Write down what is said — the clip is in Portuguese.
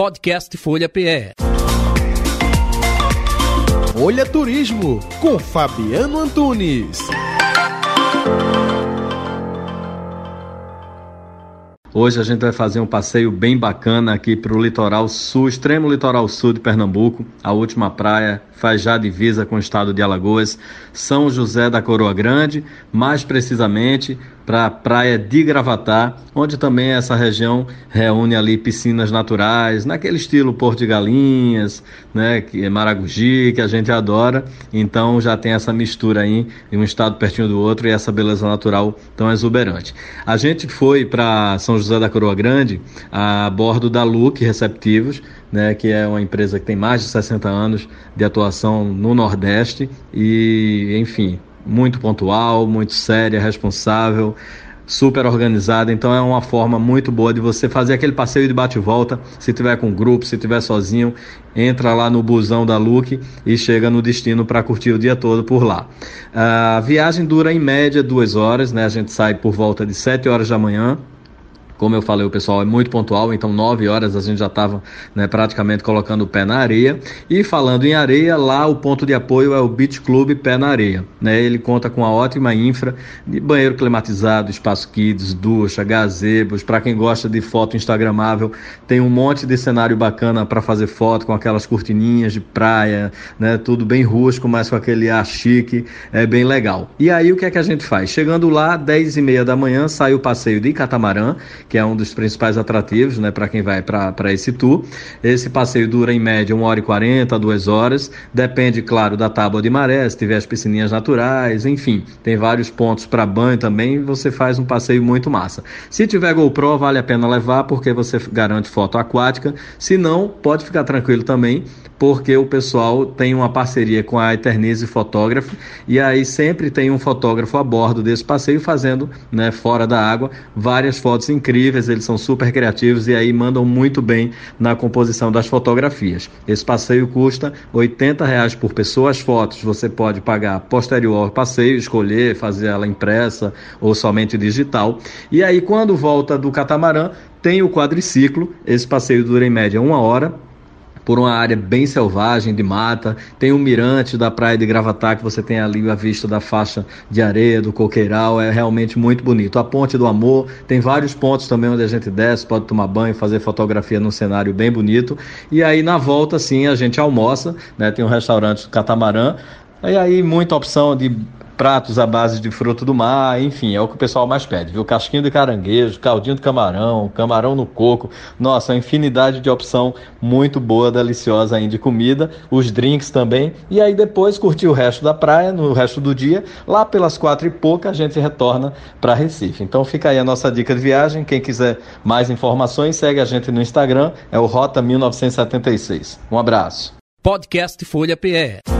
Podcast Folha PE. Folha Turismo com Fabiano Antunes. Hoje a gente vai fazer um passeio bem bacana aqui para o litoral sul, extremo litoral sul de Pernambuco, a última praia faz já divisa com o estado de Alagoas, São José da Coroa Grande, mais precisamente para a praia de Gravatá, onde também essa região reúne ali piscinas naturais, naquele estilo Porto de Galinhas, né, que é Maragogi, que a gente adora. Então já tem essa mistura aí, um estado pertinho do outro e essa beleza natural tão exuberante. A gente foi para São José da Coroa Grande a bordo da Luke Receptivos, né, que é uma empresa que tem mais de 60 anos de atuação no Nordeste e, enfim, muito pontual, muito séria, responsável, super organizada. Então é uma forma muito boa de você fazer aquele passeio de bate volta. Se tiver com grupo, se tiver sozinho, entra lá no busão da Luke e chega no destino para curtir o dia todo por lá. A viagem dura em média duas horas, né? A gente sai por volta de 7 horas da manhã como eu falei, o pessoal é muito pontual, então 9 horas a gente já estava né, praticamente colocando o pé na areia. E falando em areia, lá o ponto de apoio é o Beach Club Pé na Areia. Né? Ele conta com uma ótima infra de banheiro climatizado, espaço kids, ducha, gazebos. Para quem gosta de foto instagramável, tem um monte de cenário bacana para fazer foto com aquelas cortininhas de praia, né? tudo bem rústico, mas com aquele ar chique, é bem legal. E aí o que é que a gente faz? Chegando lá, 10 e meia da manhã, sai o passeio de catamarã, que é um dos principais atrativos né, para quem vai para esse tour. Esse passeio dura em média 1 hora e 40, 2 horas. Depende, claro, da tábua de maré, se tiver as piscininhas naturais, enfim, tem vários pontos para banho também. Você faz um passeio muito massa. Se tiver GoPro, vale a pena levar porque você garante foto aquática. Se não, pode ficar tranquilo também, porque o pessoal tem uma parceria com a Eternize Fotógrafo e aí sempre tem um fotógrafo a bordo desse passeio fazendo, né, fora da água, várias fotos incríveis, eles são super criativos e aí mandam muito bem na composição das fotografias. Esse passeio custa R$ reais por pessoa, as fotos você pode pagar posterior ao passeio, escolher fazer ela impressa ou somente digital. E aí quando volta do catamarã, tem o quadriciclo, esse passeio dura em média uma hora, por uma área bem selvagem de mata. Tem um mirante da praia de Gravatá que você tem ali a vista da faixa de areia do coqueiral, é realmente muito bonito. A Ponte do Amor, tem vários pontos também onde a gente desce, pode tomar banho, fazer fotografia num cenário bem bonito. E aí na volta sim, a gente almoça, né? Tem um restaurante catamarã. E aí muita opção de pratos à base de fruto do mar, enfim, é o que o pessoal mais pede, viu? Casquinho de caranguejo, caldinho de camarão, camarão no coco, nossa, infinidade de opção muito boa, deliciosa aí de comida, os drinks também, e aí depois curtir o resto da praia, no resto do dia, lá pelas quatro e pouca a gente retorna para Recife. Então fica aí a nossa dica de viagem, quem quiser mais informações, segue a gente no Instagram, é o Rota 1976. Um abraço. Podcast Folha PE.